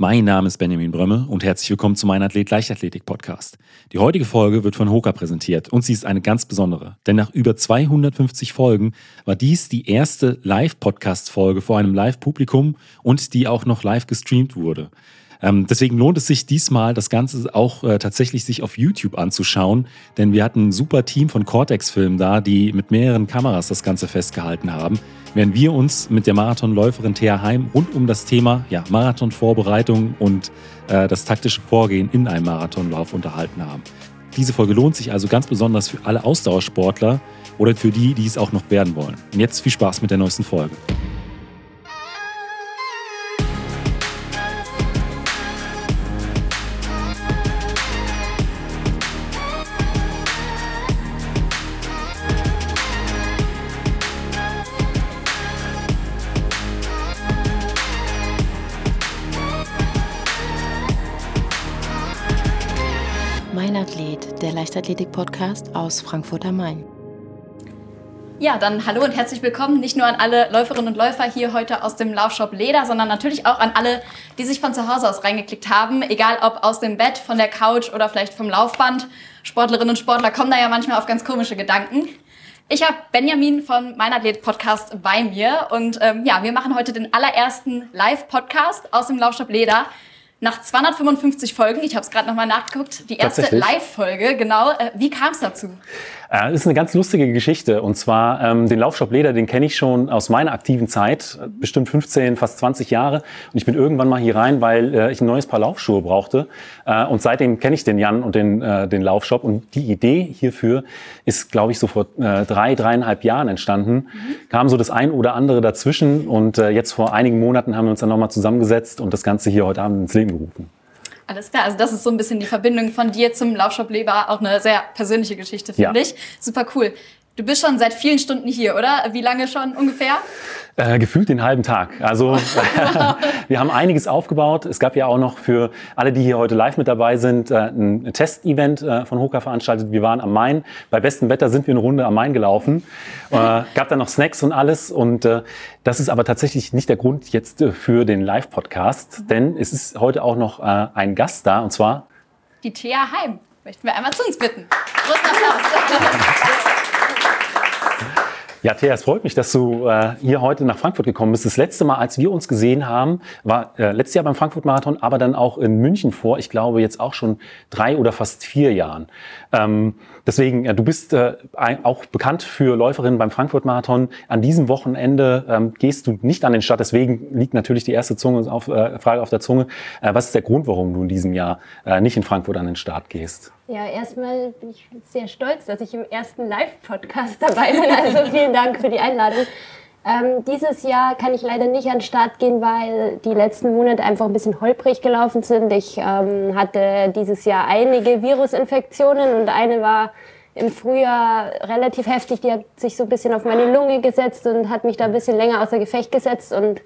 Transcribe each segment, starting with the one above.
Mein Name ist Benjamin Brömme und herzlich willkommen zu meinem Athlet Leichtathletik Podcast. Die heutige Folge wird von Hoka präsentiert und sie ist eine ganz besondere, denn nach über 250 Folgen war dies die erste Live-Podcast-Folge vor einem Live-Publikum und die auch noch live gestreamt wurde. Ähm, deswegen lohnt es sich diesmal, das Ganze auch äh, tatsächlich sich auf YouTube anzuschauen, denn wir hatten ein super Team von Cortex-Filmen da, die mit mehreren Kameras das Ganze festgehalten haben, während wir uns mit der Marathonläuferin Thea Heim rund um das Thema ja, Marathonvorbereitung und äh, das taktische Vorgehen in einem Marathonlauf unterhalten haben. Diese Folge lohnt sich also ganz besonders für alle Ausdauersportler oder für die, die es auch noch werden wollen. Und jetzt viel Spaß mit der neuesten Folge. Leichtathletik-Podcast aus Frankfurt am Main. Ja, dann hallo und herzlich willkommen nicht nur an alle Läuferinnen und Läufer hier heute aus dem Laufshop Leder, sondern natürlich auch an alle, die sich von zu Hause aus reingeklickt haben, egal ob aus dem Bett, von der Couch oder vielleicht vom Laufband. Sportlerinnen und Sportler kommen da ja manchmal auf ganz komische Gedanken. Ich habe Benjamin von Mein Athlet Podcast bei mir und ähm, ja, wir machen heute den allerersten Live-Podcast aus dem Laufshop Leder. Nach 255 Folgen, ich habe es gerade nochmal nachgeguckt, die erste Live-Folge, genau. Äh, wie kam es dazu? Äh, das ist eine ganz lustige Geschichte. Und zwar ähm, den Laufshop Leder, den kenne ich schon aus meiner aktiven Zeit, bestimmt 15, fast 20 Jahre. Und ich bin irgendwann mal hier rein, weil äh, ich ein neues Paar Laufschuhe brauchte. Äh, und seitdem kenne ich den Jan und den, äh, den Laufshop. Und die Idee hierfür ist, glaube ich, so vor äh, drei, dreieinhalb Jahren entstanden. Mhm. Kam so das ein oder andere dazwischen. Und äh, jetzt vor einigen Monaten haben wir uns dann nochmal zusammengesetzt und das Ganze hier heute Abend ins Leben gerufen. Alles klar, also das ist so ein bisschen die Verbindung von dir zum Laufshop Leber, auch eine sehr persönliche Geschichte, finde ja. ich. Super cool. Du bist schon seit vielen Stunden hier, oder? Wie lange schon ungefähr? Äh, gefühlt den halben Tag. Also wir haben einiges aufgebaut. Es gab ja auch noch für alle, die hier heute live mit dabei sind, äh, ein Testevent äh, von Hoka veranstaltet. Wir waren am Main. Bei bestem Wetter sind wir eine Runde am Main gelaufen. Äh, gab dann noch Snacks und alles. Und äh, das ist aber tatsächlich nicht der Grund jetzt äh, für den Live-Podcast, mhm. denn es ist heute auch noch ein Gast da und zwar die Thea Heim. Möchten wir einmal zu uns bitten. Großen Applaus. Ja, Thea, es freut mich, dass du äh, hier heute nach Frankfurt gekommen bist. Das letzte Mal, als wir uns gesehen haben, war äh, letztes Jahr beim Frankfurt-Marathon, aber dann auch in München vor, ich glaube jetzt auch schon drei oder fast vier Jahren. Ähm, deswegen, äh, du bist äh, auch bekannt für Läuferinnen beim Frankfurt-Marathon. An diesem Wochenende ähm, gehst du nicht an den Start, deswegen liegt natürlich die erste Zunge auf, äh, Frage auf der Zunge. Äh, was ist der Grund, warum du in diesem Jahr äh, nicht in Frankfurt an den Start gehst? Ja, erstmal bin ich sehr stolz, dass ich im ersten Live-Podcast dabei bin. Also vielen Dank für die Einladung. Ähm, dieses Jahr kann ich leider nicht an den Start gehen, weil die letzten Monate einfach ein bisschen holprig gelaufen sind. Ich ähm, hatte dieses Jahr einige Virusinfektionen und eine war im Frühjahr relativ heftig. Die hat sich so ein bisschen auf meine Lunge gesetzt und hat mich da ein bisschen länger außer Gefecht gesetzt und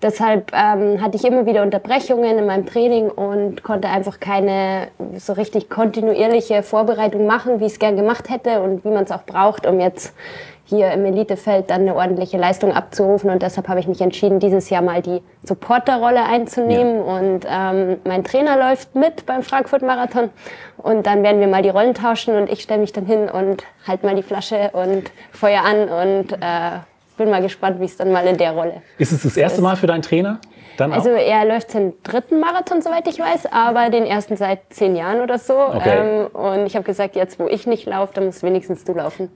Deshalb ähm, hatte ich immer wieder Unterbrechungen in meinem Training und konnte einfach keine so richtig kontinuierliche Vorbereitung machen, wie ich es gern gemacht hätte und wie man es auch braucht, um jetzt hier im Elitefeld dann eine ordentliche Leistung abzurufen. Und deshalb habe ich mich entschieden, dieses Jahr mal die Supporterrolle einzunehmen. Ja. Und ähm, mein Trainer läuft mit beim Frankfurt Marathon. Und dann werden wir mal die Rollen tauschen und ich stelle mich dann hin und halte mal die Flasche und Feuer an und äh, bin mal gespannt, wie es dann mal in der Rolle ist. Es das erste Mal für deinen Trainer? Dann also er läuft den dritten Marathon, soweit ich weiß, aber den ersten seit zehn Jahren oder so. Okay. Ähm, und ich habe gesagt, jetzt wo ich nicht laufe, dann musst wenigstens du laufen.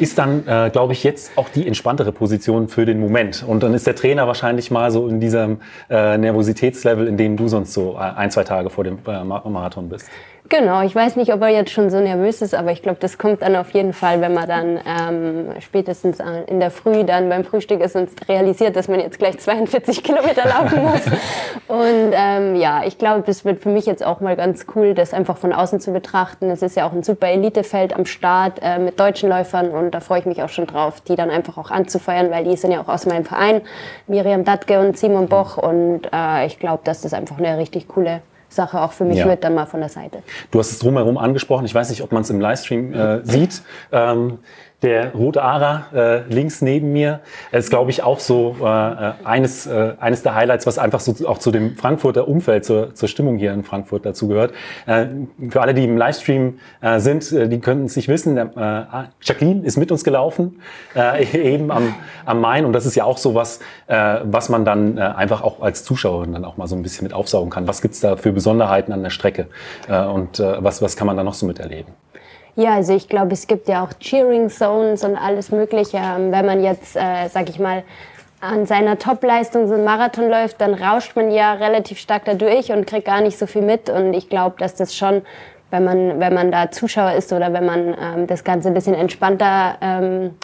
Ist dann, äh, glaube ich, jetzt auch die entspanntere Position für den Moment. Und dann ist der Trainer wahrscheinlich mal so in diesem äh, Nervositätslevel, in dem du sonst so äh, ein, zwei Tage vor dem äh, Marathon bist. Genau, ich weiß nicht, ob er jetzt schon so nervös ist, aber ich glaube, das kommt dann auf jeden Fall, wenn man dann ähm, spätestens in der Früh dann beim Frühstück ist und realisiert, dass man jetzt gleich 42 Kilometer laufen muss. und ähm, ja, ich glaube, das wird für mich jetzt auch mal ganz cool, das einfach von außen zu betrachten. Es ist ja auch ein super Elitefeld am Start äh, mit deutschen Läufern und da freue ich mich auch schon drauf, die dann einfach auch anzufeuern, weil die sind ja auch aus meinem Verein, Miriam Datke und Simon Boch und äh, ich glaube, dass das einfach eine richtig coole Sache auch für mich ja. wird, dann mal von der Seite. Du hast es drumherum angesprochen. Ich weiß nicht, ob man es im Livestream äh, sieht. Ähm, Der rote Ara äh, links neben mir ist, glaube ich, auch so äh, äh, eines, äh, eines der Highlights, was einfach so auch zu dem Frankfurter Umfeld, zur, zur Stimmung hier in Frankfurt dazu gehört. Äh, für alle, die im Livestream äh, sind, äh, die können es nicht wissen. Äh, Jacqueline ist mit uns gelaufen, äh, eben am, am Main. Und das ist ja auch so was, äh, was man dann äh, einfach auch als Zuschauerin dann auch mal so ein bisschen mit aufsaugen kann. Was gibt's da für Besonderheiten an der Strecke? Äh, und äh, was, was kann man da noch so miterleben? Ja, also ich glaube, es gibt ja auch Cheering Zones und alles Mögliche. Ähm, wenn man jetzt, äh, sag ich mal, an seiner Topleistung so einen Marathon läuft, dann rauscht man ja relativ stark dadurch und kriegt gar nicht so viel mit. Und ich glaube, dass das schon, wenn man, wenn man da Zuschauer ist oder wenn man ähm, das Ganze ein bisschen entspannter ähm,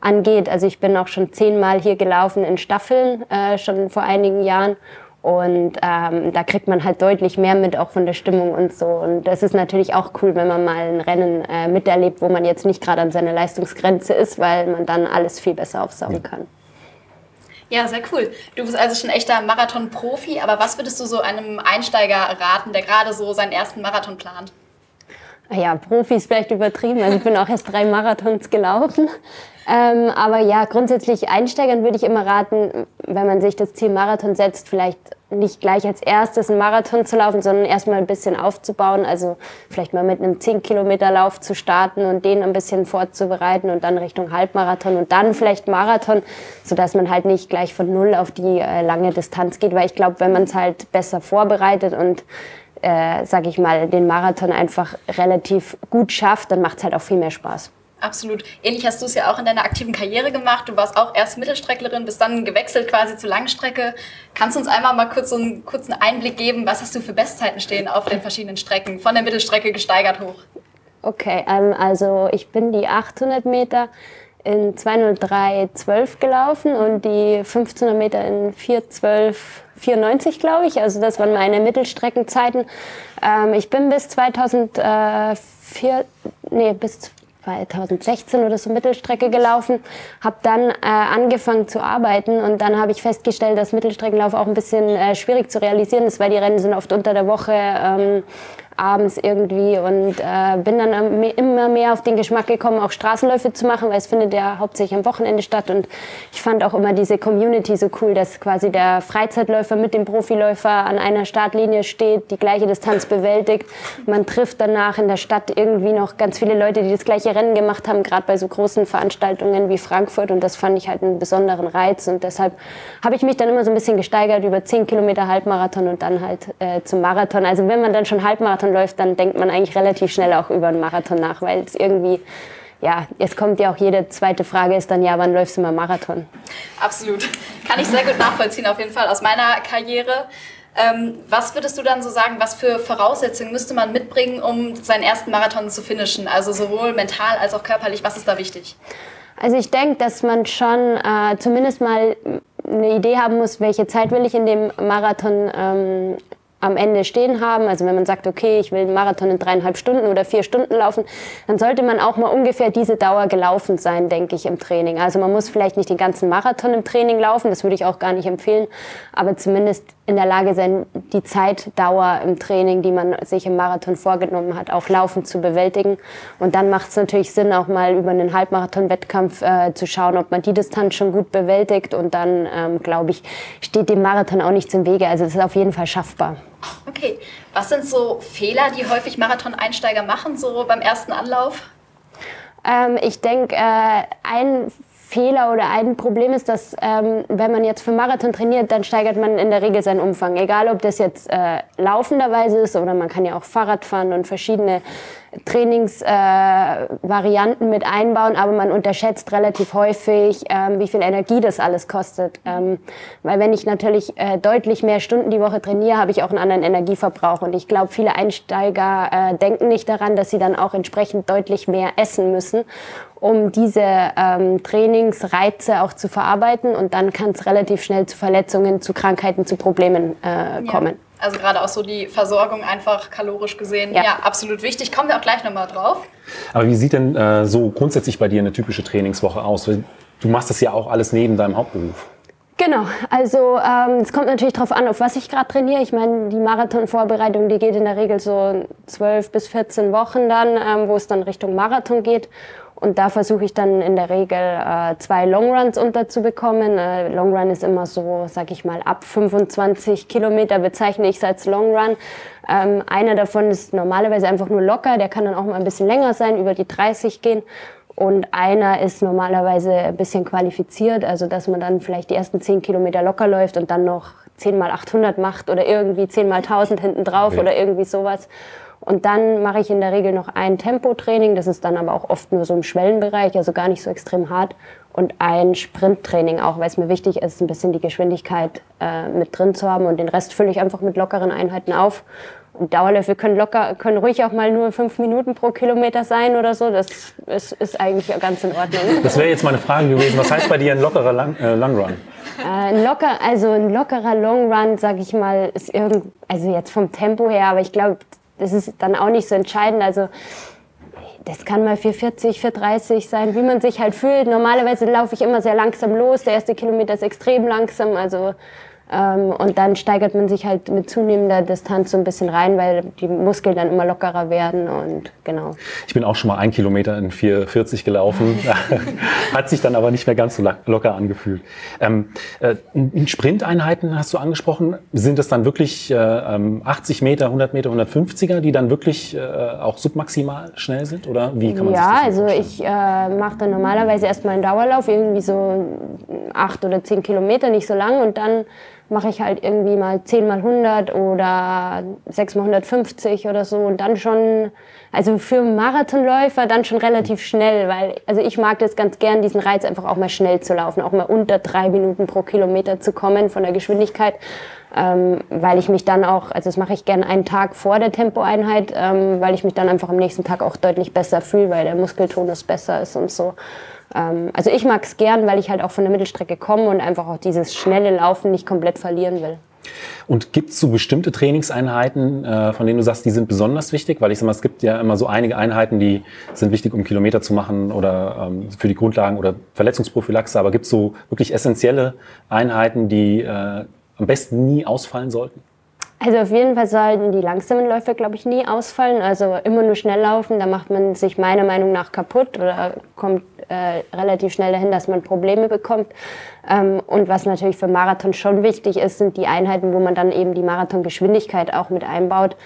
angeht. Also ich bin auch schon zehnmal hier gelaufen in Staffeln, äh, schon vor einigen Jahren. Und ähm, da kriegt man halt deutlich mehr mit, auch von der Stimmung und so. Und das ist natürlich auch cool, wenn man mal ein Rennen äh, miterlebt, wo man jetzt nicht gerade an seiner Leistungsgrenze ist, weil man dann alles viel besser aufsaugen kann. Ja, sehr cool. Du bist also schon echter Marathon-Profi, aber was würdest du so einem Einsteiger raten, der gerade so seinen ersten Marathon plant? Ja, Profi ist vielleicht übertrieben. Also ich bin auch erst drei Marathons gelaufen. Ähm, aber ja, grundsätzlich Einsteigern würde ich immer raten, wenn man sich das Ziel Marathon setzt, vielleicht nicht gleich als erstes einen Marathon zu laufen, sondern erstmal ein bisschen aufzubauen. Also vielleicht mal mit einem 10 Kilometer Lauf zu starten und den ein bisschen vorzubereiten und dann Richtung Halbmarathon und dann vielleicht Marathon, sodass man halt nicht gleich von Null auf die äh, lange Distanz geht. Weil ich glaube, wenn man es halt besser vorbereitet und äh, sag ich mal, den Marathon einfach relativ gut schafft, dann macht es halt auch viel mehr Spaß. Absolut. Ähnlich hast du es ja auch in deiner aktiven Karriere gemacht. Du warst auch erst Mittelstrecklerin, bist dann gewechselt quasi zur Langstrecke. Kannst du uns einmal mal kurz so einen kurzen Einblick geben, was hast du für Bestzeiten stehen auf den verschiedenen Strecken, von der Mittelstrecke gesteigert hoch? Okay, ähm, also ich bin die 800 Meter in 203,12 gelaufen und die 1500 Meter in 412,94, glaube ich. Also das waren meine Mittelstreckenzeiten. Ähm, ich bin bis 2004, nee, bis 2016 oder so Mittelstrecke gelaufen, habe dann äh, angefangen zu arbeiten und dann habe ich festgestellt, dass Mittelstreckenlauf auch ein bisschen äh, schwierig zu realisieren ist, weil die Rennen sind oft unter der Woche. Ähm, abends irgendwie und äh, bin dann immer mehr auf den Geschmack gekommen, auch Straßenläufe zu machen, weil es findet ja hauptsächlich am Wochenende statt und ich fand auch immer diese Community so cool, dass quasi der Freizeitläufer mit dem Profiläufer an einer Startlinie steht, die gleiche Distanz bewältigt. Man trifft danach in der Stadt irgendwie noch ganz viele Leute, die das gleiche Rennen gemacht haben, gerade bei so großen Veranstaltungen wie Frankfurt und das fand ich halt einen besonderen Reiz und deshalb habe ich mich dann immer so ein bisschen gesteigert über 10 Kilometer Halbmarathon und dann halt äh, zum Marathon. Also wenn man dann schon Halbmarathon Marathon läuft, dann denkt man eigentlich relativ schnell auch über einen Marathon nach, weil es irgendwie, ja, jetzt kommt ja auch jede zweite Frage ist dann, ja, wann läufst du mal Marathon? Absolut. Kann ich sehr gut nachvollziehen, auf jeden Fall aus meiner Karriere. Ähm, was würdest du dann so sagen, was für Voraussetzungen müsste man mitbringen, um seinen ersten Marathon zu finishen? Also sowohl mental als auch körperlich, was ist da wichtig? Also ich denke, dass man schon äh, zumindest mal eine Idee haben muss, welche Zeit will ich in dem Marathon ähm, am Ende stehen haben. Also wenn man sagt, okay, ich will einen Marathon in dreieinhalb Stunden oder vier Stunden laufen, dann sollte man auch mal ungefähr diese Dauer gelaufen sein, denke ich, im Training. Also man muss vielleicht nicht den ganzen Marathon im Training laufen, das würde ich auch gar nicht empfehlen, aber zumindest in der Lage sein, die Zeitdauer im Training, die man sich im Marathon vorgenommen hat, auch laufen zu bewältigen. Und dann macht es natürlich Sinn, auch mal über einen Halbmarathon-Wettkampf äh, zu schauen, ob man die Distanz schon gut bewältigt. Und dann, ähm, glaube ich, steht dem Marathon auch nichts im Wege. Also es ist auf jeden Fall schaffbar. Okay, was sind so Fehler, die häufig Marathon-Einsteiger machen, so beim ersten Anlauf? Ähm, ich denke, äh, ein Fehler oder ein Problem ist, dass ähm, wenn man jetzt für Marathon trainiert, dann steigert man in der Regel seinen Umfang. Egal, ob das jetzt äh, laufenderweise ist oder man kann ja auch Fahrrad fahren und verschiedene Trainingsvarianten äh, mit einbauen, aber man unterschätzt relativ häufig, ähm, wie viel Energie das alles kostet. Ähm, weil wenn ich natürlich äh, deutlich mehr Stunden die Woche trainiere, habe ich auch einen anderen Energieverbrauch. Und ich glaube, viele Einsteiger äh, denken nicht daran, dass sie dann auch entsprechend deutlich mehr essen müssen um diese ähm, Trainingsreize auch zu verarbeiten und dann kann es relativ schnell zu Verletzungen, zu Krankheiten, zu Problemen äh, kommen. Ja. Also gerade auch so die Versorgung einfach kalorisch gesehen, ja, ja absolut wichtig. Kommen wir auch gleich nochmal drauf. Aber wie sieht denn äh, so grundsätzlich bei dir eine typische Trainingswoche aus? Du machst das ja auch alles neben deinem Hauptberuf. Genau, also ähm, es kommt natürlich darauf an, auf was ich gerade trainiere. Ich meine, die Marathonvorbereitung, die geht in der Regel so 12 bis 14 Wochen dann, ähm, wo es dann Richtung Marathon geht. Und da versuche ich dann in der Regel äh, zwei Longruns unterzubekommen. Äh, Longrun ist immer so, sag ich mal, ab 25 Kilometer bezeichne ich es als Longrun. Ähm, einer davon ist normalerweise einfach nur locker, der kann dann auch mal ein bisschen länger sein, über die 30 gehen. Und einer ist normalerweise ein bisschen qualifiziert, also dass man dann vielleicht die ersten 10 Kilometer locker läuft und dann noch 10 mal 800 macht oder irgendwie 10 mal 1000 hinten drauf ja. oder irgendwie sowas. Und dann mache ich in der Regel noch ein Tempotraining, das ist dann aber auch oft nur so im Schwellenbereich, also gar nicht so extrem hart. Und ein Sprinttraining auch, weil es mir wichtig ist, ein bisschen die Geschwindigkeit äh, mit drin zu haben. Und den Rest fülle ich einfach mit lockeren Einheiten auf. Und Dauerläufe können locker, können ruhig auch mal nur fünf Minuten pro Kilometer sein oder so. Das ist, ist eigentlich ganz in Ordnung. Das wäre jetzt meine Frage gewesen. Was heißt bei dir ein lockerer Long, äh, Long Run? Äh, ein locker, also ein lockerer Long Run, sag ich mal, ist irgend, also jetzt vom Tempo her, aber ich glaube, das ist dann auch nicht so entscheidend. Also das kann mal 440, 430 sein, wie man sich halt fühlt. Normalerweise laufe ich immer sehr langsam los. Der erste Kilometer ist extrem langsam. Also ähm, und dann steigert man sich halt mit zunehmender Distanz so ein bisschen rein, weil die Muskeln dann immer lockerer werden und genau. Ich bin auch schon mal ein Kilometer in 4,40 gelaufen, hat sich dann aber nicht mehr ganz so locker angefühlt. Ähm, äh, in Sprinteinheiten hast du angesprochen, sind das dann wirklich äh, 80 ähm, Meter, 100 Meter, 150er, die dann wirklich äh, auch submaximal schnell sind? Oder wie kann man ja, sich das also ich äh, mache dann normalerweise erstmal einen Dauerlauf, irgendwie so acht oder zehn Kilometer, nicht so lang. Und dann mache ich halt irgendwie mal 10 mal 100 oder 6 mal 150 oder so und dann schon, also für Marathonläufer dann schon relativ schnell, weil, also ich mag das ganz gern, diesen Reiz einfach auch mal schnell zu laufen, auch mal unter drei Minuten pro Kilometer zu kommen von der Geschwindigkeit, ähm, weil ich mich dann auch, also das mache ich gern einen Tag vor der Tempoeinheit, ähm, weil ich mich dann einfach am nächsten Tag auch deutlich besser fühle, weil der Muskeltonus besser ist und so. Ähm, also ich mag es gern, weil ich halt auch von der Mittelstrecke komme und einfach auch dieses schnelle Laufen nicht komplett verlieren will. Und gibt es so bestimmte Trainingseinheiten, äh, von denen du sagst, die sind besonders wichtig? Weil ich sag mal, es gibt ja immer so einige Einheiten, die sind wichtig, um Kilometer zu machen oder ähm, für die Grundlagen oder Verletzungsprophylaxe. Aber gibt es so wirklich essentielle Einheiten, die äh, am besten nie ausfallen sollten? Also auf jeden Fall sollten die langsamen Läufe, glaube ich, nie ausfallen. Also immer nur schnell laufen, da macht man sich meiner Meinung nach kaputt oder kommt äh, relativ schnell dahin, dass man Probleme bekommt. Ähm, und was natürlich für Marathon schon wichtig ist, sind die Einheiten, wo man dann eben die Marathongeschwindigkeit auch mit einbaut.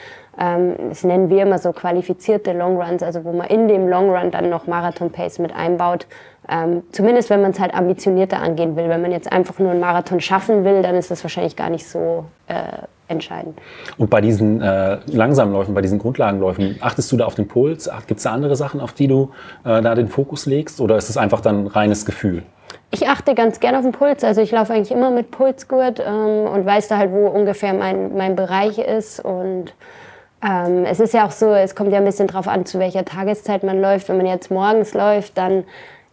Ähm, das nennen wir immer so qualifizierte Longruns, also wo man in dem Longrun dann noch Marathon-Pace mit einbaut. Ähm, zumindest wenn man es halt ambitionierter angehen will. Wenn man jetzt einfach nur einen Marathon schaffen will, dann ist das wahrscheinlich gar nicht so äh, entscheiden. Und bei diesen äh, Langsamläufen, bei diesen Grundlagenläufen, achtest du da auf den Puls? Gibt es da andere Sachen, auf die du äh, da den Fokus legst? Oder ist es einfach dann reines Gefühl? Ich achte ganz gerne auf den Puls. Also ich laufe eigentlich immer mit Pulsgurt ähm, und weiß da halt, wo ungefähr mein, mein Bereich ist. Und ähm, es ist ja auch so, es kommt ja ein bisschen drauf an, zu welcher Tageszeit man läuft. Wenn man jetzt morgens läuft, dann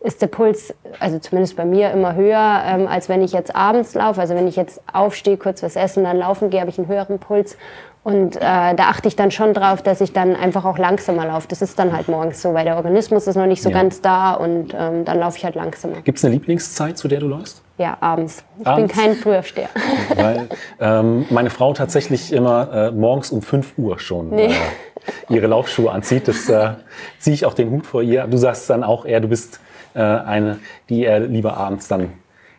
ist der Puls, also zumindest bei mir, immer höher, ähm, als wenn ich jetzt abends laufe. Also wenn ich jetzt aufstehe, kurz was essen, dann laufen gehe, habe ich einen höheren Puls. Und äh, da achte ich dann schon drauf, dass ich dann einfach auch langsamer laufe. Das ist dann halt morgens so, weil der Organismus ist noch nicht so ja. ganz da und ähm, dann laufe ich halt langsamer. Gibt es eine Lieblingszeit, zu der du läufst? Ja, abends. Ich abends? bin kein Frühaufsteher. Weil ähm, meine Frau tatsächlich immer äh, morgens um 5 Uhr schon nee. äh, ihre Laufschuhe anzieht. Das äh, ziehe ich auch den Hut vor ihr. Du sagst dann auch eher, du bist äh, eine, die er lieber abends dann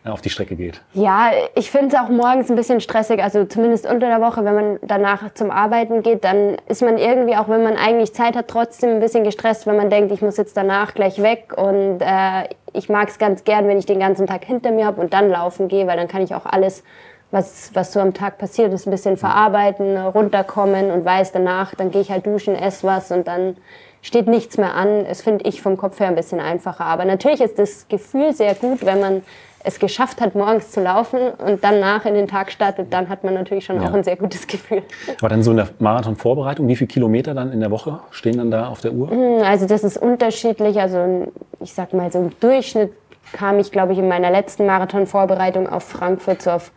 äh, auf die Strecke geht. Ja, ich finde es auch morgens ein bisschen stressig, also zumindest unter der Woche, wenn man danach zum Arbeiten geht, dann ist man irgendwie, auch wenn man eigentlich Zeit hat, trotzdem ein bisschen gestresst, wenn man denkt, ich muss jetzt danach gleich weg und äh, ich mag es ganz gern, wenn ich den ganzen Tag hinter mir habe und dann laufen gehe, weil dann kann ich auch alles, was, was so am Tag passiert ist, ein bisschen verarbeiten, runterkommen und weiß danach, dann gehe ich halt duschen, esse was und dann steht nichts mehr an. Das finde ich vom Kopf her ein bisschen einfacher. Aber natürlich ist das Gefühl sehr gut, wenn man es geschafft hat, morgens zu laufen und danach in den Tag startet, dann hat man natürlich schon ja. auch ein sehr gutes Gefühl. Aber dann so in der Marathon-Vorbereitung, wie viele Kilometer dann in der Woche stehen dann da auf der Uhr? Hm, also das ist unterschiedlich. Also ich sag mal, so im Durchschnitt kam ich, glaube ich, in meiner letzten Marathon-Vorbereitung auf Frankfurt so auf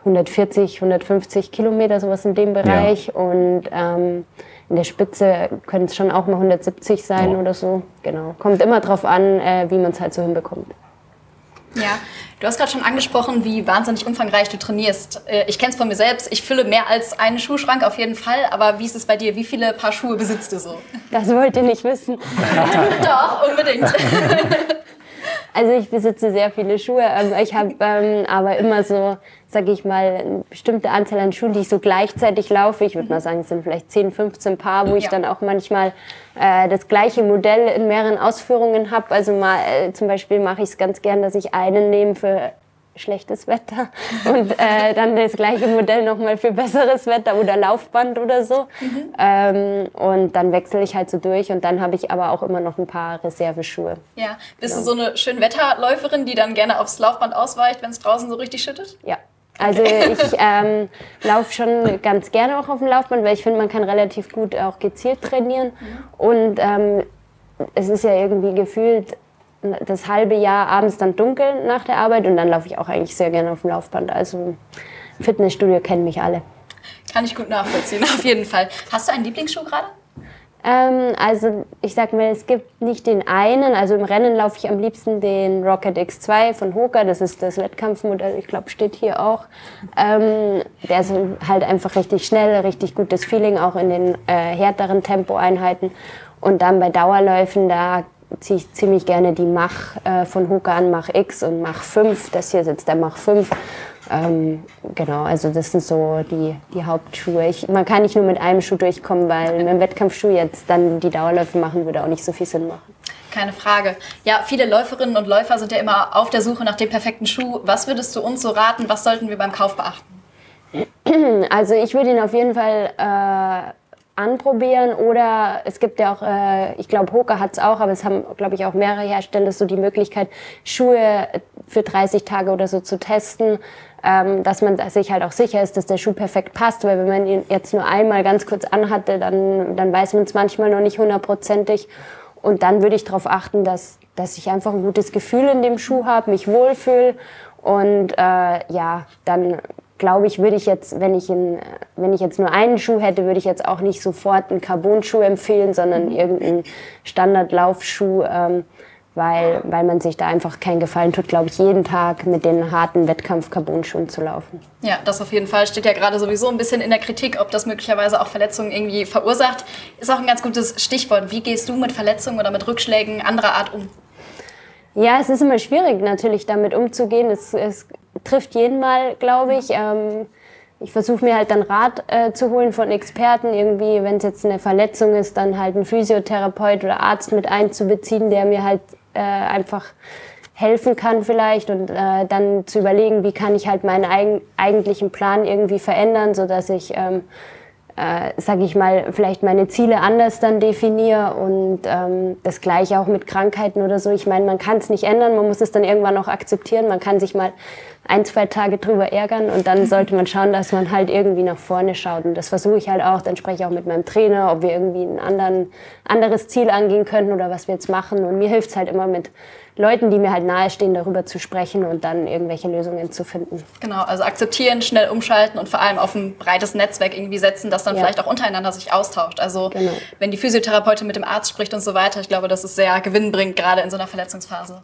140, 150 Kilometer, sowas in dem Bereich. Ja. Und ähm, in der Spitze können es schon auch mal 170 sein oh. oder so. Genau. Kommt immer drauf an, äh, wie man es halt so hinbekommt. Ja, du hast gerade schon angesprochen, wie wahnsinnig umfangreich du trainierst. Äh, ich kenne es von mir selbst. Ich fülle mehr als einen Schuhschrank auf jeden Fall. Aber wie ist es bei dir? Wie viele Paar Schuhe besitzt du so? Das wollt ihr nicht wissen. Doch, unbedingt. Also ich besitze sehr viele Schuhe. Ähm, ich habe ähm, aber immer so, sage ich mal, eine bestimmte Anzahl an Schuhen, die ich so gleichzeitig laufe. Ich würde mal sagen, es sind vielleicht 10, 15 Paar, wo ich dann auch manchmal äh, das gleiche Modell in mehreren Ausführungen habe. Also mal äh, zum Beispiel mache ich es ganz gern, dass ich einen nehme für schlechtes Wetter und äh, dann das gleiche Modell nochmal für besseres Wetter oder Laufband oder so. Mhm. Ähm, und dann wechsle ich halt so durch und dann habe ich aber auch immer noch ein paar Reserveschuhe. Ja, bist genau. du so eine Schönwetterläuferin, die dann gerne aufs Laufband ausweicht, wenn es draußen so richtig schüttet? Ja. Also ich ähm, laufe schon ganz gerne auch auf dem Laufband, weil ich finde, man kann relativ gut auch gezielt trainieren. Mhm. Und ähm, es ist ja irgendwie gefühlt das halbe Jahr abends dann dunkel nach der Arbeit und dann laufe ich auch eigentlich sehr gerne auf dem Laufband. Also Fitnessstudio kennen mich alle. Kann ich gut nachvollziehen, auf jeden Fall. Hast du einen Lieblingsschuh gerade? Ähm, also ich sag mal, es gibt nicht den einen. Also im Rennen laufe ich am liebsten den Rocket X2 von Hoka. Das ist das Wettkampfmodell, ich glaube, steht hier auch. Ähm, der ist halt einfach richtig schnell, richtig gutes Feeling, auch in den äh, härteren Tempoeinheiten. Und dann bei Dauerläufen, da ziehe ich ziemlich gerne die Mach äh, von Hoka an, Mach X und Mach 5. Das hier sitzt der Mach 5. Ähm, genau, also das sind so die, die Hauptschuhe. Ich, man kann nicht nur mit einem Schuh durchkommen, weil mit dem Wettkampfschuh jetzt dann die Dauerläufe machen, würde auch nicht so viel Sinn machen. Keine Frage. Ja, viele Läuferinnen und Läufer sind ja immer auf der Suche nach dem perfekten Schuh. Was würdest du uns so raten? Was sollten wir beim Kauf beachten? Also ich würde ihn auf jeden Fall äh, anprobieren oder es gibt ja auch, äh, ich glaube, Hoka hat es auch, aber es haben, glaube ich, auch mehrere Hersteller so die Möglichkeit, Schuhe für 30 Tage oder so zu testen, ähm, dass man sich halt auch sicher ist, dass der Schuh perfekt passt, weil wenn man ihn jetzt nur einmal ganz kurz anhatte, dann, dann weiß man es manchmal noch nicht hundertprozentig. Und dann würde ich darauf achten, dass, dass ich einfach ein gutes Gefühl in dem Schuh habe, mich wohlfühle und äh, ja, dann glaube ich, würde ich jetzt, wenn ich, in, wenn ich jetzt nur einen Schuh hätte, würde ich jetzt auch nicht sofort einen Carbon-Schuh empfehlen, sondern mhm. irgendeinen Standardlaufschuh, ähm, weil, weil man sich da einfach keinen Gefallen tut, glaube ich, jeden Tag mit den harten Wettkampf-Carbon-Schuhen zu laufen. Ja, das auf jeden Fall steht ja gerade sowieso ein bisschen in der Kritik, ob das möglicherweise auch Verletzungen irgendwie verursacht. Ist auch ein ganz gutes Stichwort. Wie gehst du mit Verletzungen oder mit Rückschlägen anderer Art um? Ja, es ist immer schwierig, natürlich damit umzugehen. Es, es trifft jeden mal, glaube ich. Ähm, ich versuche mir halt dann Rat äh, zu holen von Experten, irgendwie, wenn es jetzt eine Verletzung ist, dann halt einen Physiotherapeut oder Arzt mit einzubeziehen, der mir halt äh, einfach helfen kann vielleicht und äh, dann zu überlegen, wie kann ich halt meinen eigen, eigentlichen Plan irgendwie verändern, so dass ich ähm, äh, sage ich mal, vielleicht meine Ziele anders dann definiere und ähm, das gleiche auch mit Krankheiten oder so. Ich meine, man kann es nicht ändern, man muss es dann irgendwann auch akzeptieren. Man kann sich mal ein, zwei Tage drüber ärgern und dann sollte man schauen, dass man halt irgendwie nach vorne schaut. Und das versuche ich halt auch. Dann spreche ich auch mit meinem Trainer, ob wir irgendwie ein anderen, anderes Ziel angehen könnten oder was wir jetzt machen. Und mir hilft es halt immer mit Leuten, die mir halt nahestehen, darüber zu sprechen und dann irgendwelche Lösungen zu finden. Genau, also akzeptieren, schnell umschalten und vor allem auf ein breites Netzwerk irgendwie setzen, das dann ja. vielleicht auch untereinander sich austauscht. Also genau. wenn die Physiotherapeutin mit dem Arzt spricht und so weiter, ich glaube, das ist sehr gewinnbringend, gerade in so einer Verletzungsphase.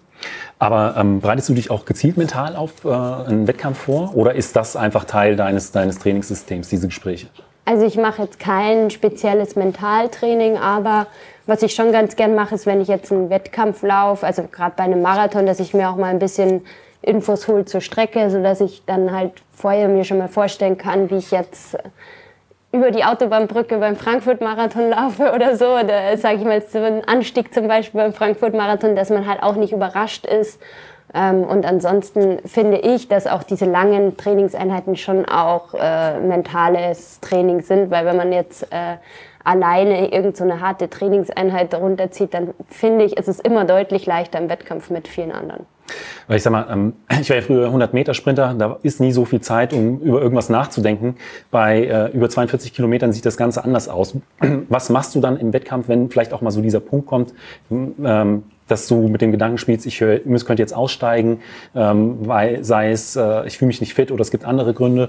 Aber ähm, bereitest du dich auch gezielt mental auf äh, einen Wettkampf vor oder ist das einfach Teil deines, deines Trainingssystems, diese Gespräche? Also ich mache jetzt kein spezielles Mentaltraining, aber was ich schon ganz gern mache, ist, wenn ich jetzt einen Wettkampf laufe, also gerade bei einem Marathon, dass ich mir auch mal ein bisschen Infos hole zur Strecke, sodass ich dann halt vorher mir schon mal vorstellen kann, wie ich jetzt über die Autobahnbrücke beim Frankfurt-Marathon laufe oder so. Oder sage ich mal, so ein Anstieg zum Beispiel beim Frankfurt-Marathon, dass man halt auch nicht überrascht ist. Ähm, und ansonsten finde ich, dass auch diese langen Trainingseinheiten schon auch äh, mentales Training sind, weil wenn man jetzt äh, alleine irgendeine so harte Trainingseinheit runterzieht, dann finde ich, ist es immer deutlich leichter im Wettkampf mit vielen anderen. Weil ich sag mal, ähm, ich war ja früher 100 Meter Sprinter, da ist nie so viel Zeit, um über irgendwas nachzudenken. Bei äh, über 42 Kilometern sieht das Ganze anders aus. Was machst du dann im Wettkampf, wenn vielleicht auch mal so dieser Punkt kommt, ähm, dass du mit dem Gedanken spielst, ich höre, könnte jetzt aussteigen, ähm, weil sei es, äh, ich fühle mich nicht fit oder es gibt andere Gründe.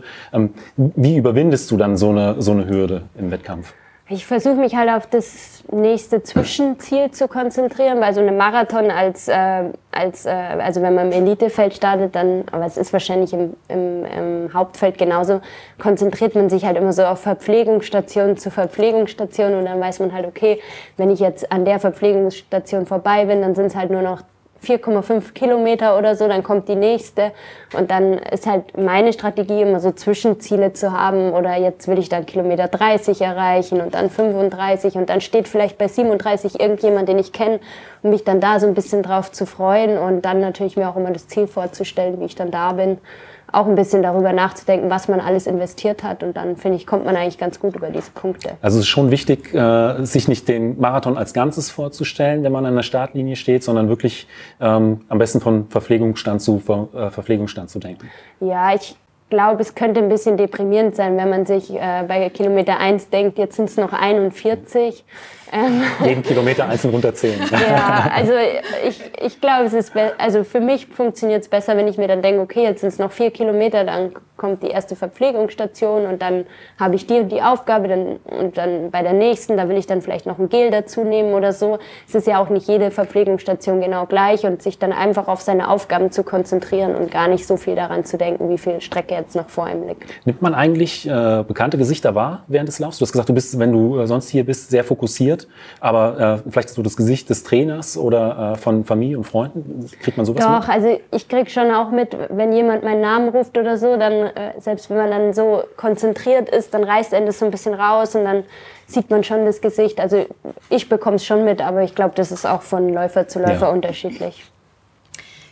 wie überwindest du dann so eine, so eine Hürde im Wettkampf? Ich versuche mich halt auf das nächste Zwischenziel zu konzentrieren, weil so eine Marathon als, äh, als äh, also wenn man im Elitefeld startet, dann, aber es ist wahrscheinlich im, im, im, Hauptfeld genauso, konzentriert man sich halt immer so auf Verpflegungsstation zu Verpflegungsstation und dann weiß man halt, okay, wenn ich jetzt an der Verpflegungsstation vorbei bin, dann sind es halt nur noch 4,5 Kilometer oder so, dann kommt die nächste. Und dann ist halt meine Strategie immer so Zwischenziele zu haben oder jetzt will ich dann Kilometer 30 erreichen und dann 35 und dann steht vielleicht bei 37 irgendjemand, den ich kenne, um mich dann da so ein bisschen drauf zu freuen und dann natürlich mir auch immer das Ziel vorzustellen, wie ich dann da bin auch ein bisschen darüber nachzudenken, was man alles investiert hat. Und dann, finde ich, kommt man eigentlich ganz gut über diese Punkte. Also es ist schon wichtig, äh, sich nicht den Marathon als Ganzes vorzustellen, wenn man an der Startlinie steht, sondern wirklich ähm, am besten von Verpflegungsstand zu äh, Verpflegungsstand zu denken. Ja, ich glaube, es könnte ein bisschen deprimierend sein, wenn man sich äh, bei Kilometer 1 denkt, jetzt sind es noch 41. Ähm, Jeden Kilometer einzeln runterzählen. ja, also ich, ich glaube, es ist, also für mich funktioniert es besser, wenn ich mir dann denke, okay, jetzt sind es noch vier Kilometer, dann kommt die erste Verpflegungsstation und dann habe ich die und die Aufgabe dann, und dann bei der nächsten, da will ich dann vielleicht noch ein Gel dazu nehmen oder so. Es ist ja auch nicht jede Verpflegungsstation genau gleich und sich dann einfach auf seine Aufgaben zu konzentrieren und gar nicht so viel daran zu denken, wie viel Strecke jetzt noch vor ihm liegt. Nimmt man eigentlich äh, bekannte Gesichter wahr während des Laufs? Du hast gesagt, du bist, wenn du äh, sonst hier bist, sehr fokussiert, aber äh, vielleicht so das Gesicht des Trainers oder äh, von Familie und Freunden, kriegt man sowas Doch, mit? also ich krieg schon auch mit, wenn jemand meinen Namen ruft oder so, dann äh, selbst wenn man dann so konzentriert ist, dann reißt er das so ein bisschen raus und dann sieht man schon das Gesicht. Also ich bekomme es schon mit, aber ich glaube, das ist auch von Läufer zu Läufer ja. unterschiedlich.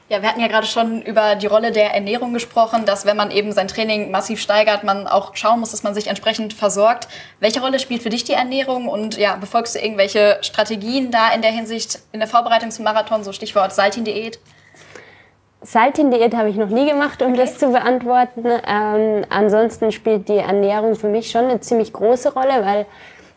Ja, wir hatten ja gerade schon über die Rolle der Ernährung gesprochen, dass wenn man eben sein Training massiv steigert, man auch schauen muss, dass man sich entsprechend versorgt. Welche Rolle spielt für dich die Ernährung und ja, befolgst du irgendwelche Strategien da in der Hinsicht in der Vorbereitung zum Marathon, so Stichwort Saltin-Diät? Saltin-Diät habe ich noch nie gemacht, um okay. das zu beantworten. Ähm, ansonsten spielt die Ernährung für mich schon eine ziemlich große Rolle, weil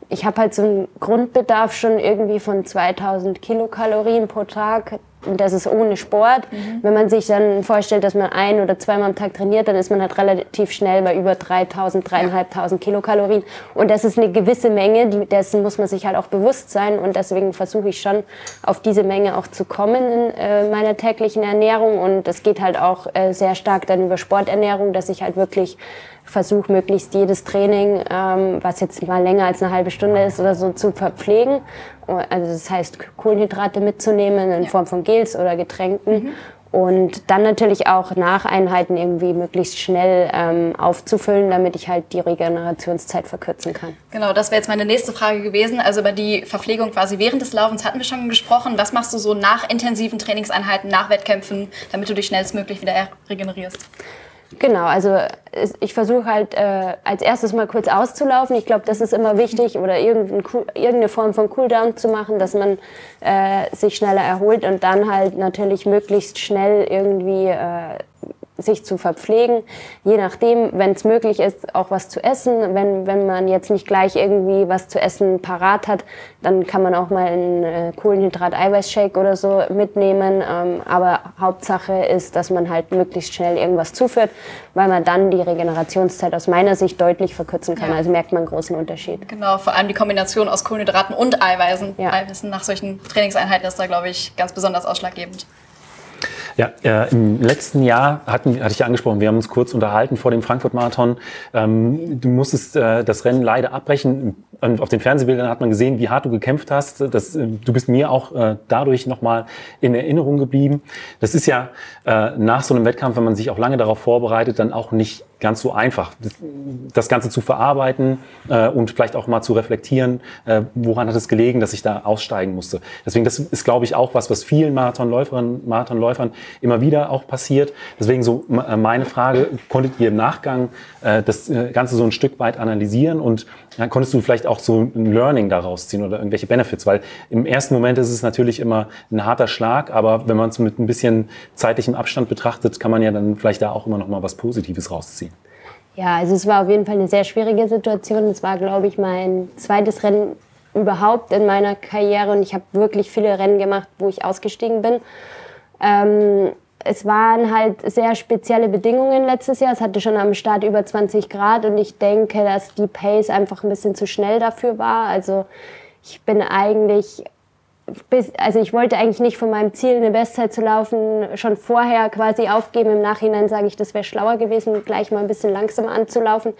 ich habe halt so einen Grundbedarf schon irgendwie von 2000 Kilokalorien pro Tag. Und das ist ohne Sport. Mhm. Wenn man sich dann vorstellt, dass man ein oder zweimal am Tag trainiert, dann ist man halt relativ schnell bei über 3000, 3500 Kilokalorien. Und das ist eine gewisse Menge, die, dessen muss man sich halt auch bewusst sein. Und deswegen versuche ich schon, auf diese Menge auch zu kommen in äh, meiner täglichen Ernährung. Und das geht halt auch äh, sehr stark dann über Sporternährung, dass ich halt wirklich versuche möglichst jedes Training, ähm, was jetzt mal länger als eine halbe Stunde ist oder so, zu verpflegen. Also das heißt, Kohlenhydrate mitzunehmen in Form von Gels oder Getränken. Mhm. Und dann natürlich auch nach Einheiten irgendwie möglichst schnell ähm, aufzufüllen, damit ich halt die Regenerationszeit verkürzen kann. Genau, das wäre jetzt meine nächste Frage gewesen. Also über die Verpflegung quasi während des Laufens hatten wir schon gesprochen. Was machst du so nach intensiven Trainingseinheiten, nach Wettkämpfen, damit du dich schnellstmöglich wieder regenerierst? Genau, also ich versuche halt äh, als erstes mal kurz auszulaufen. Ich glaube, das ist immer wichtig oder irgendeine Form von Cooldown zu machen, dass man äh, sich schneller erholt und dann halt natürlich möglichst schnell irgendwie äh, sich zu verpflegen. Je nachdem, wenn es möglich ist, auch was zu essen. Wenn, wenn man jetzt nicht gleich irgendwie was zu essen parat hat, dann kann man auch mal einen äh, Kohlenhydrat-Eiweißshake oder so mitnehmen. Ähm, aber Hauptsache ist, dass man halt möglichst schnell irgendwas zuführt, weil man dann die Regenerationszeit aus meiner Sicht deutlich verkürzen kann. Ja. Also merkt man einen großen Unterschied. Genau, vor allem die Kombination aus Kohlenhydraten und Eiweißen. Ja. Eiweißen nach solchen Trainingseinheiten ist da, glaube ich, ganz besonders ausschlaggebend. Ja, äh, im letzten Jahr hatten, hatte ich ja angesprochen, wir haben uns kurz unterhalten vor dem Frankfurt-Marathon. Ähm, du musstest äh, das Rennen leider abbrechen. auf den Fernsehbildern hat man gesehen, wie hart du gekämpft hast. Das, äh, du bist mir auch äh, dadurch nochmal in Erinnerung geblieben. Das ist ja äh, nach so einem Wettkampf, wenn man sich auch lange darauf vorbereitet, dann auch nicht ganz so einfach, das Ganze zu verarbeiten äh, und vielleicht auch mal zu reflektieren, äh, woran hat es gelegen, dass ich da aussteigen musste. Deswegen, das ist, glaube ich, auch was, was vielen Marathonläuferinnen, Marathonläufern immer wieder auch passiert. Deswegen so äh, meine Frage, konntet ihr im Nachgang äh, das äh, Ganze so ein Stück weit analysieren und dann konntest du vielleicht auch so ein Learning daraus ziehen oder irgendwelche Benefits, weil im ersten Moment ist es natürlich immer ein harter Schlag, aber wenn man es mit ein bisschen zeitlichem Abstand betrachtet, kann man ja dann vielleicht da auch immer noch mal was Positives rausziehen. Ja, also es war auf jeden Fall eine sehr schwierige Situation. Es war, glaube ich, mein zweites Rennen überhaupt in meiner Karriere und ich habe wirklich viele Rennen gemacht, wo ich ausgestiegen bin. Ähm, es waren halt sehr spezielle Bedingungen letztes Jahr. Es hatte schon am Start über 20 Grad und ich denke, dass die Pace einfach ein bisschen zu schnell dafür war. Also ich bin eigentlich bis, also ich wollte eigentlich nicht von meinem Ziel, eine Bestzeit zu laufen, schon vorher quasi aufgeben. Im Nachhinein sage ich, das wäre schlauer gewesen, gleich mal ein bisschen langsamer anzulaufen.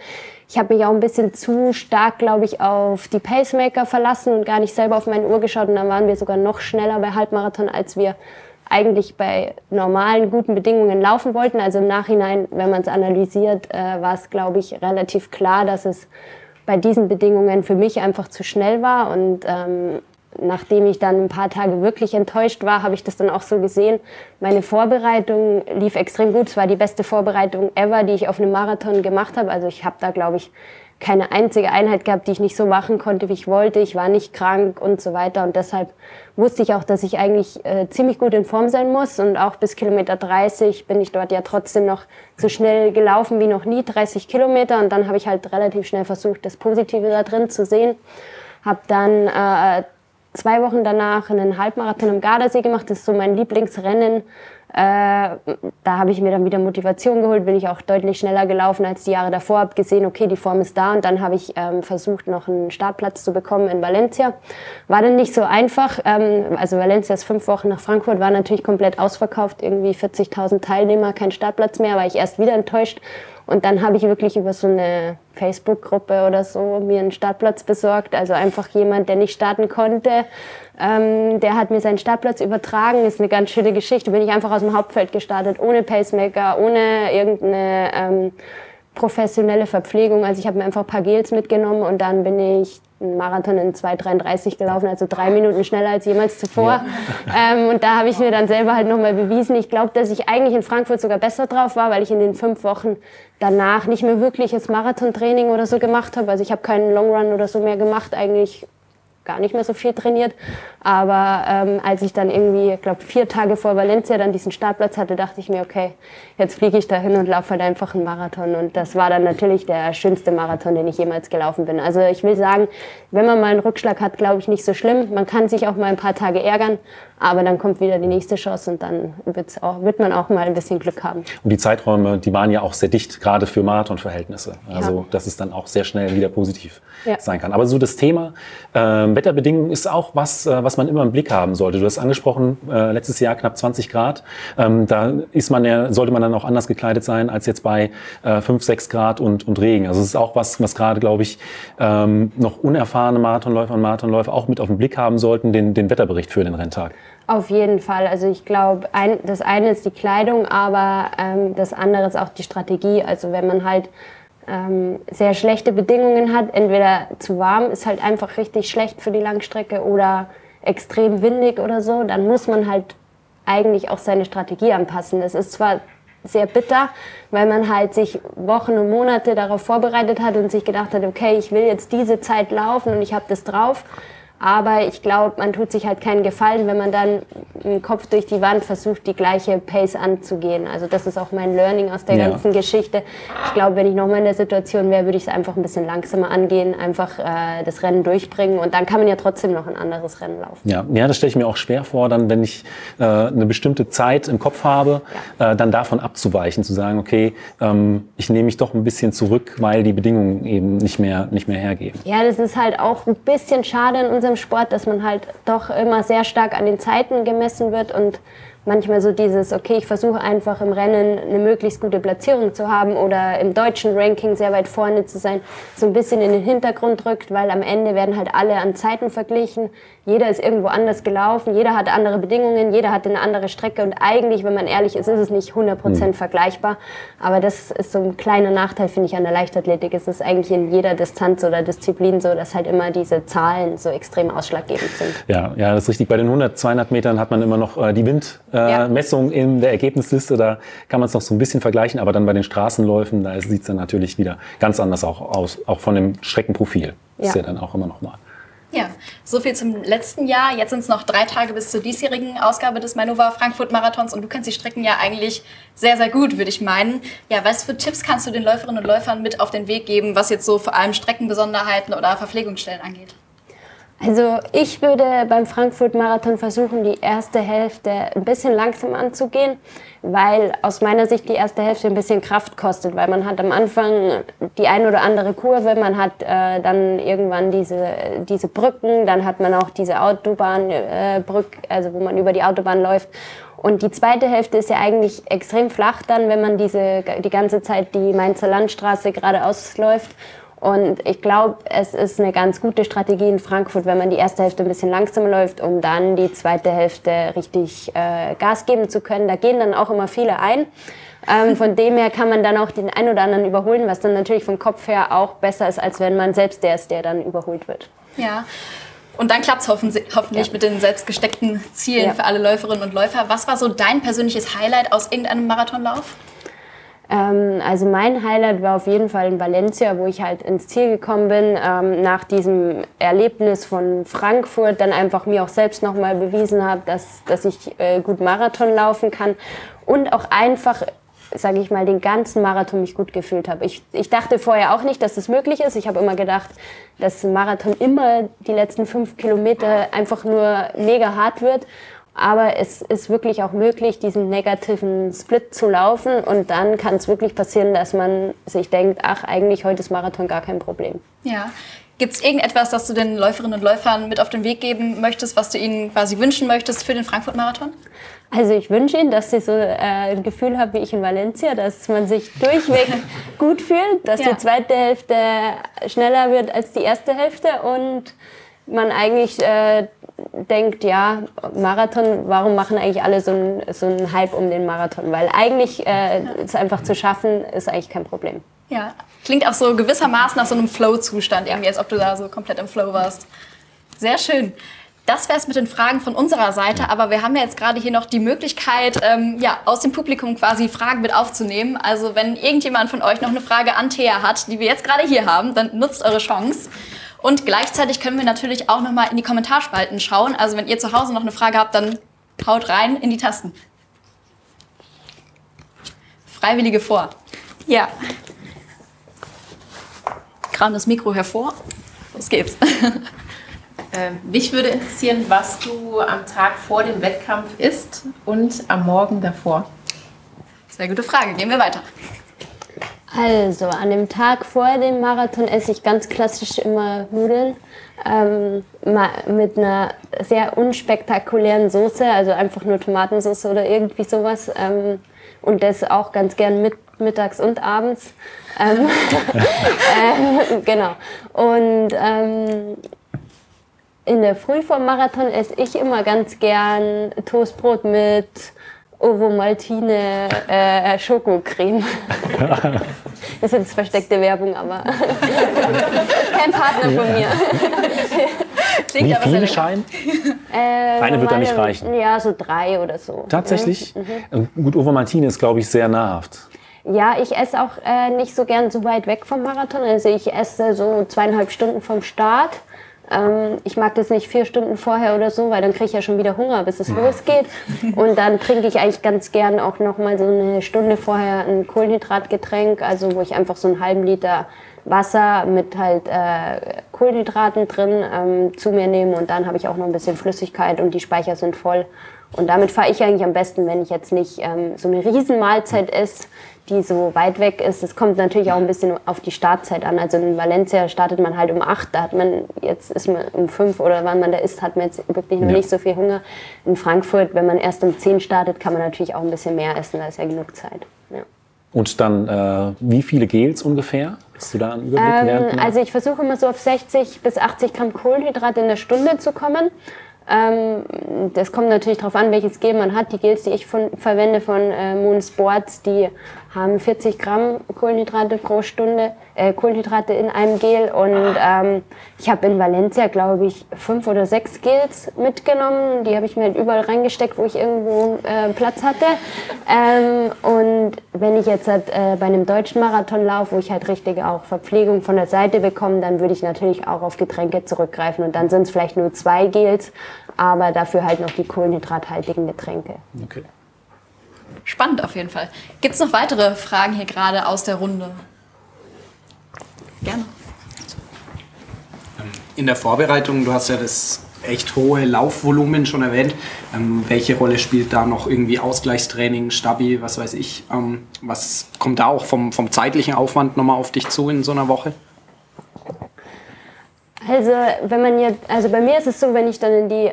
Ich habe mich auch ein bisschen zu stark, glaube ich, auf die Pacemaker verlassen und gar nicht selber auf meine Uhr geschaut. Und dann waren wir sogar noch schneller bei Halbmarathon, als wir eigentlich bei normalen, guten Bedingungen laufen wollten. Also im Nachhinein, wenn man es analysiert, äh, war es, glaube ich, relativ klar, dass es bei diesen Bedingungen für mich einfach zu schnell war. Und ähm, nachdem ich dann ein paar Tage wirklich enttäuscht war, habe ich das dann auch so gesehen. Meine Vorbereitung lief extrem gut. Es war die beste Vorbereitung ever, die ich auf einem Marathon gemacht habe. Also ich habe da, glaube ich, keine einzige Einheit gehabt, die ich nicht so machen konnte, wie ich wollte. Ich war nicht krank und so weiter. Und deshalb wusste ich auch, dass ich eigentlich äh, ziemlich gut in Form sein muss. Und auch bis Kilometer 30 bin ich dort ja trotzdem noch so schnell gelaufen wie noch nie, 30 Kilometer. Und dann habe ich halt relativ schnell versucht, das Positive da drin zu sehen. Habe dann äh, zwei Wochen danach einen Halbmarathon am Gardasee gemacht. Das ist so mein Lieblingsrennen. Äh, da habe ich mir dann wieder Motivation geholt, bin ich auch deutlich schneller gelaufen als die Jahre davor, habe gesehen, okay, die Form ist da und dann habe ich ähm, versucht, noch einen Startplatz zu bekommen in Valencia. War dann nicht so einfach, ähm, also Valencia ist fünf Wochen nach Frankfurt, war natürlich komplett ausverkauft, irgendwie 40.000 Teilnehmer, kein Startplatz mehr, war ich erst wieder enttäuscht und dann habe ich wirklich über so eine Facebook-Gruppe oder so mir einen Startplatz besorgt. Also einfach jemand, der nicht starten konnte, ähm, der hat mir seinen Startplatz übertragen. Ist eine ganz schöne Geschichte. Bin ich einfach aus dem Hauptfeld gestartet, ohne Pacemaker, ohne irgendeine ähm, professionelle Verpflegung. Also ich habe mir einfach ein paar Gels mitgenommen und dann bin ich einen Marathon in 2,33 gelaufen, also drei Minuten schneller als jemals zuvor. Ja. Ähm, und da habe ich mir dann selber halt nochmal bewiesen. Ich glaube, dass ich eigentlich in Frankfurt sogar besser drauf war, weil ich in den fünf Wochen danach nicht mehr wirkliches Marathontraining oder so gemacht habe. Also ich habe keinen Long Run oder so mehr gemacht, eigentlich gar nicht mehr so viel trainiert. Aber ähm, als ich dann irgendwie, ich glaube, vier Tage vor Valencia dann diesen Startplatz hatte, dachte ich mir, okay, jetzt fliege ich dahin und laufe halt einfach einen Marathon. Und das war dann natürlich der schönste Marathon, den ich jemals gelaufen bin. Also ich will sagen, wenn man mal einen Rückschlag hat, glaube ich, nicht so schlimm. Man kann sich auch mal ein paar Tage ärgern, aber dann kommt wieder die nächste Chance und dann auch, wird man auch mal ein bisschen Glück haben. Und die Zeiträume, die waren ja auch sehr dicht, gerade für Marathonverhältnisse. Also ja. dass es dann auch sehr schnell wieder positiv ja. sein kann. Aber so das Thema äh, Wetterbedingungen ist auch was, äh, was man immer im Blick haben sollte. Du hast angesprochen, äh, letztes Jahr knapp 20 Grad. Ähm, da ist man ja, sollte man dann auch anders gekleidet sein als jetzt bei äh, 5, 6 Grad und, und Regen. Also es ist auch was, was gerade, glaube ich, ähm, noch unerfahrene Marathonläufer und Marathonläufer auch mit auf den Blick haben sollten, den, den Wetterbericht für den Renntag. Auf jeden Fall. Also ich glaube, ein, das eine ist die Kleidung, aber ähm, das andere ist auch die Strategie. Also wenn man halt ähm, sehr schlechte Bedingungen hat, entweder zu warm, ist halt einfach richtig schlecht für die Langstrecke oder extrem windig oder so, dann muss man halt eigentlich auch seine Strategie anpassen. Es ist zwar sehr bitter, weil man halt sich Wochen und Monate darauf vorbereitet hat und sich gedacht hat, okay, ich will jetzt diese Zeit laufen und ich habe das drauf. Aber ich glaube, man tut sich halt keinen Gefallen, wenn man dann im Kopf durch die Wand versucht, die gleiche Pace anzugehen. Also das ist auch mein Learning aus der ja. ganzen Geschichte. Ich glaube, wenn ich nochmal in der Situation wäre, würde ich es einfach ein bisschen langsamer angehen, einfach äh, das Rennen durchbringen und dann kann man ja trotzdem noch ein anderes Rennen laufen. Ja, ja das stelle ich mir auch schwer vor, dann wenn ich äh, eine bestimmte Zeit im Kopf habe, ja. äh, dann davon abzuweichen, zu sagen, okay, ähm, ich nehme mich doch ein bisschen zurück, weil die Bedingungen eben nicht mehr, nicht mehr hergeben. Ja, das ist halt auch ein bisschen schade in unserem Sport, dass man halt doch immer sehr stark an den Zeiten gemessen wird und manchmal so dieses, okay, ich versuche einfach im Rennen eine möglichst gute Platzierung zu haben oder im deutschen Ranking sehr weit vorne zu sein, so ein bisschen in den Hintergrund rückt, weil am Ende werden halt alle an Zeiten verglichen. Jeder ist irgendwo anders gelaufen, jeder hat andere Bedingungen, jeder hat eine andere Strecke und eigentlich, wenn man ehrlich ist, ist es nicht 100% mhm. vergleichbar. Aber das ist so ein kleiner Nachteil, finde ich, an der Leichtathletik. Es ist eigentlich in jeder Distanz oder Disziplin so, dass halt immer diese Zahlen so extrem ausschlaggebend sind. Ja, ja, das ist richtig. Bei den 100, 200 Metern hat man immer noch äh, die Wind äh, Messung in der Ergebnisliste. Da kann man es noch so ein bisschen vergleichen, aber dann bei den Straßenläufen, da sieht es dann natürlich wieder ganz anders auch aus, auch von dem Streckenprofil. Ja. Ist ja dann auch immer noch mal. Ja, so viel zum letzten Jahr. Jetzt sind es noch drei Tage bis zur diesjährigen Ausgabe des Manova Frankfurt Marathons und du kennst die Strecken ja eigentlich sehr, sehr gut, würde ich meinen. Ja, was für Tipps kannst du den Läuferinnen und Läufern mit auf den Weg geben, was jetzt so vor allem Streckenbesonderheiten oder Verpflegungsstellen angeht? Also ich würde beim Frankfurt-Marathon versuchen, die erste Hälfte ein bisschen langsam anzugehen, weil aus meiner Sicht die erste Hälfte ein bisschen Kraft kostet, weil man hat am Anfang die ein oder andere Kurve, man hat äh, dann irgendwann diese, diese Brücken, dann hat man auch diese Autobahnbrücke, äh, also wo man über die Autobahn läuft. Und die zweite Hälfte ist ja eigentlich extrem flach dann, wenn man diese, die ganze Zeit die Mainzer Landstraße geradeaus läuft. Und ich glaube, es ist eine ganz gute Strategie in Frankfurt, wenn man die erste Hälfte ein bisschen langsamer läuft, um dann die zweite Hälfte richtig äh, Gas geben zu können. Da gehen dann auch immer viele ein. Ähm, von dem her kann man dann auch den einen oder anderen überholen, was dann natürlich vom Kopf her auch besser ist, als wenn man selbst der ist, der dann überholt wird. Ja. Und dann klappt es hoffentlich ja. mit den selbst gesteckten Zielen ja. für alle Läuferinnen und Läufer. Was war so dein persönliches Highlight aus irgendeinem Marathonlauf? Ähm, also mein Highlight war auf jeden Fall in Valencia, wo ich halt ins Ziel gekommen bin, ähm, nach diesem Erlebnis von Frankfurt, dann einfach mir auch selbst nochmal bewiesen habe, dass, dass ich äh, gut Marathon laufen kann und auch einfach sage ich mal, den ganzen Marathon mich gut gefühlt habe. Ich, ich dachte vorher auch nicht, dass das möglich ist. Ich habe immer gedacht, dass Marathon immer die letzten fünf Kilometer einfach nur mega hart wird. Aber es ist wirklich auch möglich, diesen negativen Split zu laufen. Und dann kann es wirklich passieren, dass man sich denkt, ach, eigentlich heute ist Marathon gar kein Problem. Ja. Gibt es irgendetwas, das du den Läuferinnen und Läufern mit auf den Weg geben möchtest, was du ihnen quasi wünschen möchtest für den Frankfurt-Marathon? Also ich wünsche Ihnen, dass Sie so äh, ein Gefühl haben wie ich in Valencia, dass man sich durchweg gut fühlt, dass ja. die zweite Hälfte schneller wird als die erste Hälfte und man eigentlich äh, denkt, ja, Marathon, warum machen eigentlich alle so einen so Hype um den Marathon? Weil eigentlich äh, es einfach zu schaffen, ist eigentlich kein Problem. Ja, klingt auch so gewissermaßen nach so einem Flow-Zustand, irgendwie, als ob du da so komplett im Flow warst. Sehr schön. Das wäre es mit den Fragen von unserer Seite, aber wir haben ja jetzt gerade hier noch die Möglichkeit, ähm, ja, aus dem Publikum quasi Fragen mit aufzunehmen. Also wenn irgendjemand von euch noch eine Frage an Thea hat, die wir jetzt gerade hier haben, dann nutzt eure Chance. Und gleichzeitig können wir natürlich auch noch mal in die Kommentarspalten schauen. Also wenn ihr zu Hause noch eine Frage habt, dann haut rein in die Tasten. Freiwillige vor. Ja. Kram das Mikro hervor. Los geht's. Ähm, mich würde interessieren, was du am Tag vor dem Wettkampf isst und am Morgen davor. Sehr gute Frage. Gehen wir weiter. Also, an dem Tag vor dem Marathon esse ich ganz klassisch immer Nudeln ähm, mit einer sehr unspektakulären Soße, also einfach nur Tomatensauce oder irgendwie sowas. Ähm, und das auch ganz gern mit, mittags und abends. Ähm, äh, genau. Und ähm, in der Früh vom Marathon esse ich immer ganz gern Toastbrot mit Ovo Maltine äh, Schokocreme. das ist jetzt versteckte Werbung, aber kein Partner von mir. Wie viele Schein? Äh, Eine wird da nicht reichen. Ja, so drei oder so. Tatsächlich? Mhm. Gut, Ovo Maltine ist, glaube ich, sehr nahrhaft. Ja, ich esse auch äh, nicht so gern so weit weg vom Marathon. Also ich esse so zweieinhalb Stunden vom Start ähm, ich mag das nicht vier Stunden vorher oder so, weil dann kriege ich ja schon wieder Hunger, bis es losgeht. Und dann trinke ich eigentlich ganz gern auch noch mal so eine Stunde vorher ein Kohlenhydratgetränk, also wo ich einfach so einen halben Liter Wasser mit halt äh, Kohlenhydraten drin ähm, zu mir nehme und dann habe ich auch noch ein bisschen Flüssigkeit und die Speicher sind voll. Und damit fahre ich eigentlich am besten, wenn ich jetzt nicht ähm, so eine Riesenmahlzeit esse, die so weit weg ist. Es kommt natürlich auch ein bisschen auf die Startzeit an. Also in Valencia startet man halt um 8, da hat man jetzt ist man um 5 oder wann man da ist, hat man jetzt wirklich noch ja. nicht so viel Hunger. In Frankfurt, wenn man erst um 10 startet, kann man natürlich auch ein bisschen mehr essen, da ist ja genug Zeit. Ja. Und dann, äh, wie viele Gels ungefähr? Hast du da einen Überblick? Ähm, also ich versuche immer so auf 60 bis 80 Gramm Kohlenhydrate in der Stunde zu kommen. Ähm, das kommt natürlich darauf an, welches Gel man hat. Die Gels, die ich von, verwende von äh, Moon Sports, die haben 40 Gramm Kohlenhydrate pro Stunde, äh, Kohlenhydrate in einem Gel. Und ähm, ich habe in Valencia, glaube ich, fünf oder sechs Gels mitgenommen. Die habe ich mir halt überall reingesteckt, wo ich irgendwo äh, Platz hatte. Ähm, und wenn ich jetzt halt, äh, bei einem deutschen Marathon laufe, wo ich halt richtig auch Verpflegung von der Seite bekomme, dann würde ich natürlich auch auf Getränke zurückgreifen. Und dann sind es vielleicht nur zwei Gels, aber dafür halt noch die kohlenhydrathaltigen Getränke. Okay. Spannend auf jeden Fall. Gibt es noch weitere Fragen hier gerade aus der Runde? Gerne. In der Vorbereitung, du hast ja das echt hohe Laufvolumen schon erwähnt. Ähm, welche Rolle spielt da noch irgendwie Ausgleichstraining, Stabi, was weiß ich? Ähm, was kommt da auch vom, vom zeitlichen Aufwand nochmal auf dich zu in so einer Woche? Also, wenn man jetzt, also bei mir ist es so, wenn ich dann in die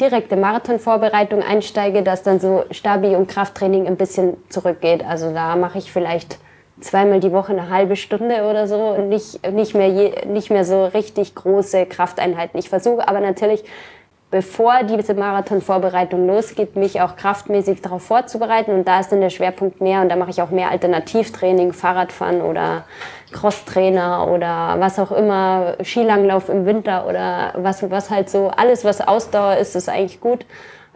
direkte Marathonvorbereitung einsteige, dass dann so Stabi und Krafttraining ein bisschen zurückgeht. Also da mache ich vielleicht zweimal die Woche eine halbe Stunde oder so und nicht, nicht, mehr, je, nicht mehr so richtig große Krafteinheiten. Ich versuche aber natürlich, bevor diese Marathonvorbereitung losgeht, mich auch kraftmäßig darauf vorzubereiten und da ist dann der Schwerpunkt mehr und da mache ich auch mehr Alternativtraining, Fahrradfahren oder Crosstrainer oder was auch immer, Skilanglauf im Winter oder was, was halt so, alles was Ausdauer ist, ist eigentlich gut.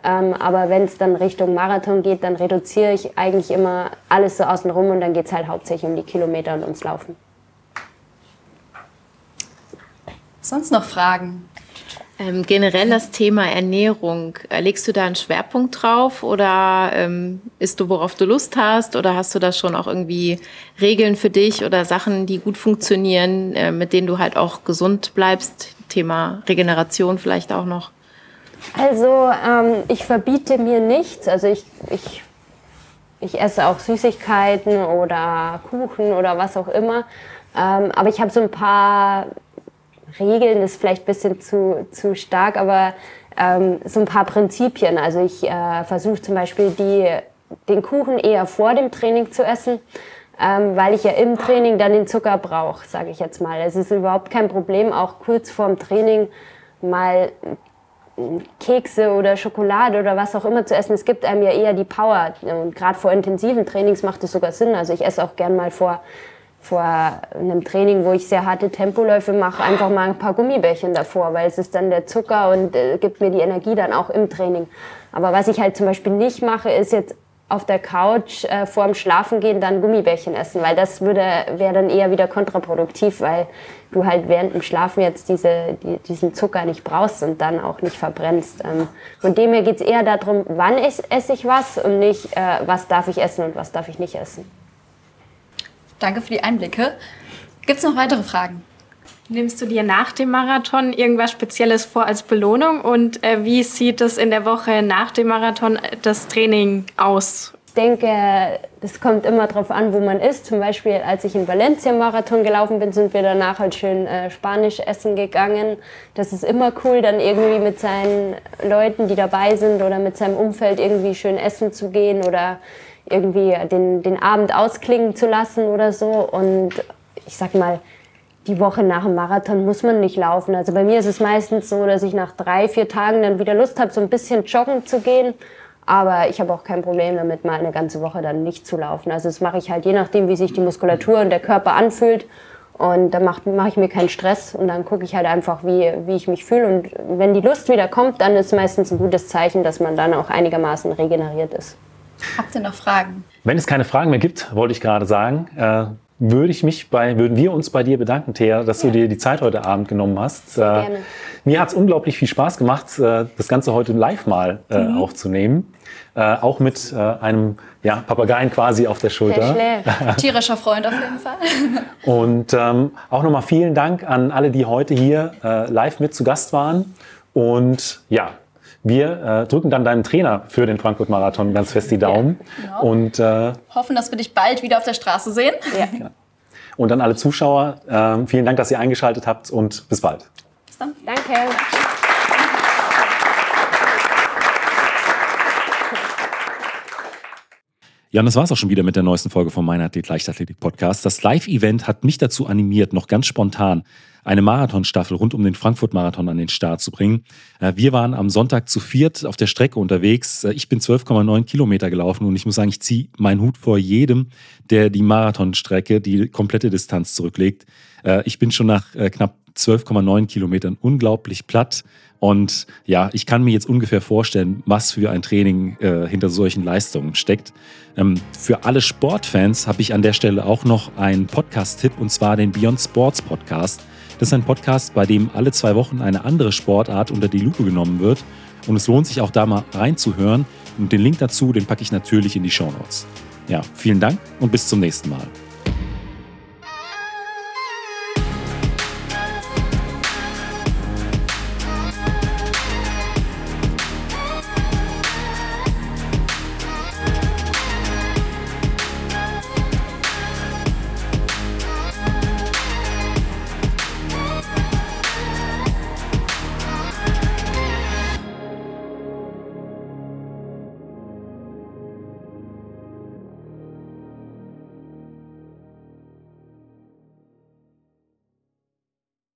Ähm, aber wenn es dann Richtung Marathon geht, dann reduziere ich eigentlich immer alles so außenrum und dann geht es halt hauptsächlich um die Kilometer und ums Laufen. Sonst noch Fragen? Ähm, generell das Thema Ernährung, äh, legst du da einen Schwerpunkt drauf oder ähm, isst du, worauf du Lust hast oder hast du da schon auch irgendwie Regeln für dich oder Sachen, die gut funktionieren, äh, mit denen du halt auch gesund bleibst? Thema Regeneration vielleicht auch noch. Also ähm, ich verbiete mir nichts. Also ich, ich, ich esse auch Süßigkeiten oder Kuchen oder was auch immer. Ähm, aber ich habe so ein paar Regeln, ist vielleicht ein bisschen zu, zu stark, aber ähm, so ein paar Prinzipien. Also ich äh, versuche zum Beispiel die, den Kuchen eher vor dem Training zu essen. Ähm, weil ich ja im Training dann den Zucker brauche, sage ich jetzt mal. Es ist überhaupt kein Problem, auch kurz vorm Training mal Kekse oder Schokolade oder was auch immer zu essen. Es gibt einem ja eher die Power. Und gerade vor intensiven Trainings macht es sogar Sinn. Also ich esse auch gern mal vor, vor einem Training, wo ich sehr harte Tempoläufe mache, einfach mal ein paar Gummibärchen davor, weil es ist dann der Zucker und äh, gibt mir die Energie dann auch im Training. Aber was ich halt zum Beispiel nicht mache, ist jetzt auf der Couch äh, vor dem Schlafengehen dann Gummibärchen essen, weil das würde wäre dann eher wieder kontraproduktiv, weil du halt während dem Schlafen jetzt diese, die, diesen Zucker nicht brauchst und dann auch nicht verbrennst. Ähm, von dem her geht es eher darum, wann esse ich was und nicht, äh, was darf ich essen und was darf ich nicht essen. Danke für die Einblicke. Gibt es noch weitere Fragen? Nimmst du dir nach dem Marathon irgendwas Spezielles vor als Belohnung und äh, wie sieht es in der Woche nach dem Marathon äh, das Training aus? Ich denke, das kommt immer darauf an, wo man ist. Zum Beispiel, als ich in Valencia Marathon gelaufen bin, sind wir danach halt schön äh, Spanisch essen gegangen. Das ist immer cool, dann irgendwie mit seinen Leuten, die dabei sind oder mit seinem Umfeld irgendwie schön essen zu gehen oder irgendwie den, den Abend ausklingen zu lassen oder so. Und ich sag mal, die Woche nach dem Marathon muss man nicht laufen. Also bei mir ist es meistens so, dass ich nach drei, vier Tagen dann wieder Lust habe, so ein bisschen joggen zu gehen. Aber ich habe auch kein Problem damit, mal eine ganze Woche dann nicht zu laufen. Also das mache ich halt je nachdem, wie sich die Muskulatur und der Körper anfühlt. Und da mache mach ich mir keinen Stress und dann gucke ich halt einfach, wie, wie ich mich fühle. Und wenn die Lust wieder kommt, dann ist meistens ein gutes Zeichen, dass man dann auch einigermaßen regeneriert ist. Habt ihr noch Fragen? Wenn es keine Fragen mehr gibt, wollte ich gerade sagen, äh, würde ich mich bei, würden wir uns bei dir bedanken, Thea, dass ja. du dir die Zeit heute Abend genommen hast. Äh, gerne. Mir hat es unglaublich viel Spaß gemacht, äh, das Ganze heute live mal äh, mhm. aufzunehmen. Äh, auch mit äh, einem ja, Papageien quasi auf der Schulter. Der Tierischer Freund auf jeden Fall. Und ähm, auch nochmal vielen Dank an alle, die heute hier äh, live mit zu Gast waren. Und ja, wir äh, drücken dann deinem Trainer für den Frankfurt-Marathon ganz fest die Daumen. Ja, genau. Und äh, hoffen, dass wir dich bald wieder auf der Straße sehen. Ja. ja. Und dann alle Zuschauer, äh, vielen Dank, dass ihr eingeschaltet habt und bis bald. Bis dann. Danke. Ja, und das war es auch schon wieder mit der neuesten Folge vom Mein Athlet Leichtathletik Podcast. Das Live-Event hat mich dazu animiert, noch ganz spontan eine Marathonstaffel rund um den Frankfurt-Marathon an den Start zu bringen. Äh, wir waren am Sonntag zu viert auf der Strecke unterwegs. Äh, ich bin 12,9 Kilometer gelaufen und ich muss sagen, ich ziehe meinen Hut vor jedem, der die Marathonstrecke, die komplette Distanz zurücklegt. Äh, ich bin schon nach knapp 12,9 Kilometern unglaublich platt. Und ja, ich kann mir jetzt ungefähr vorstellen, was für ein Training äh, hinter solchen Leistungen steckt. Ähm, für alle Sportfans habe ich an der Stelle auch noch einen Podcast-Tipp und zwar den Beyond Sports Podcast. Das ist ein Podcast, bei dem alle zwei Wochen eine andere Sportart unter die Lupe genommen wird. Und es lohnt sich auch da mal reinzuhören. Und den Link dazu, den packe ich natürlich in die Show Notes. Ja, vielen Dank und bis zum nächsten Mal.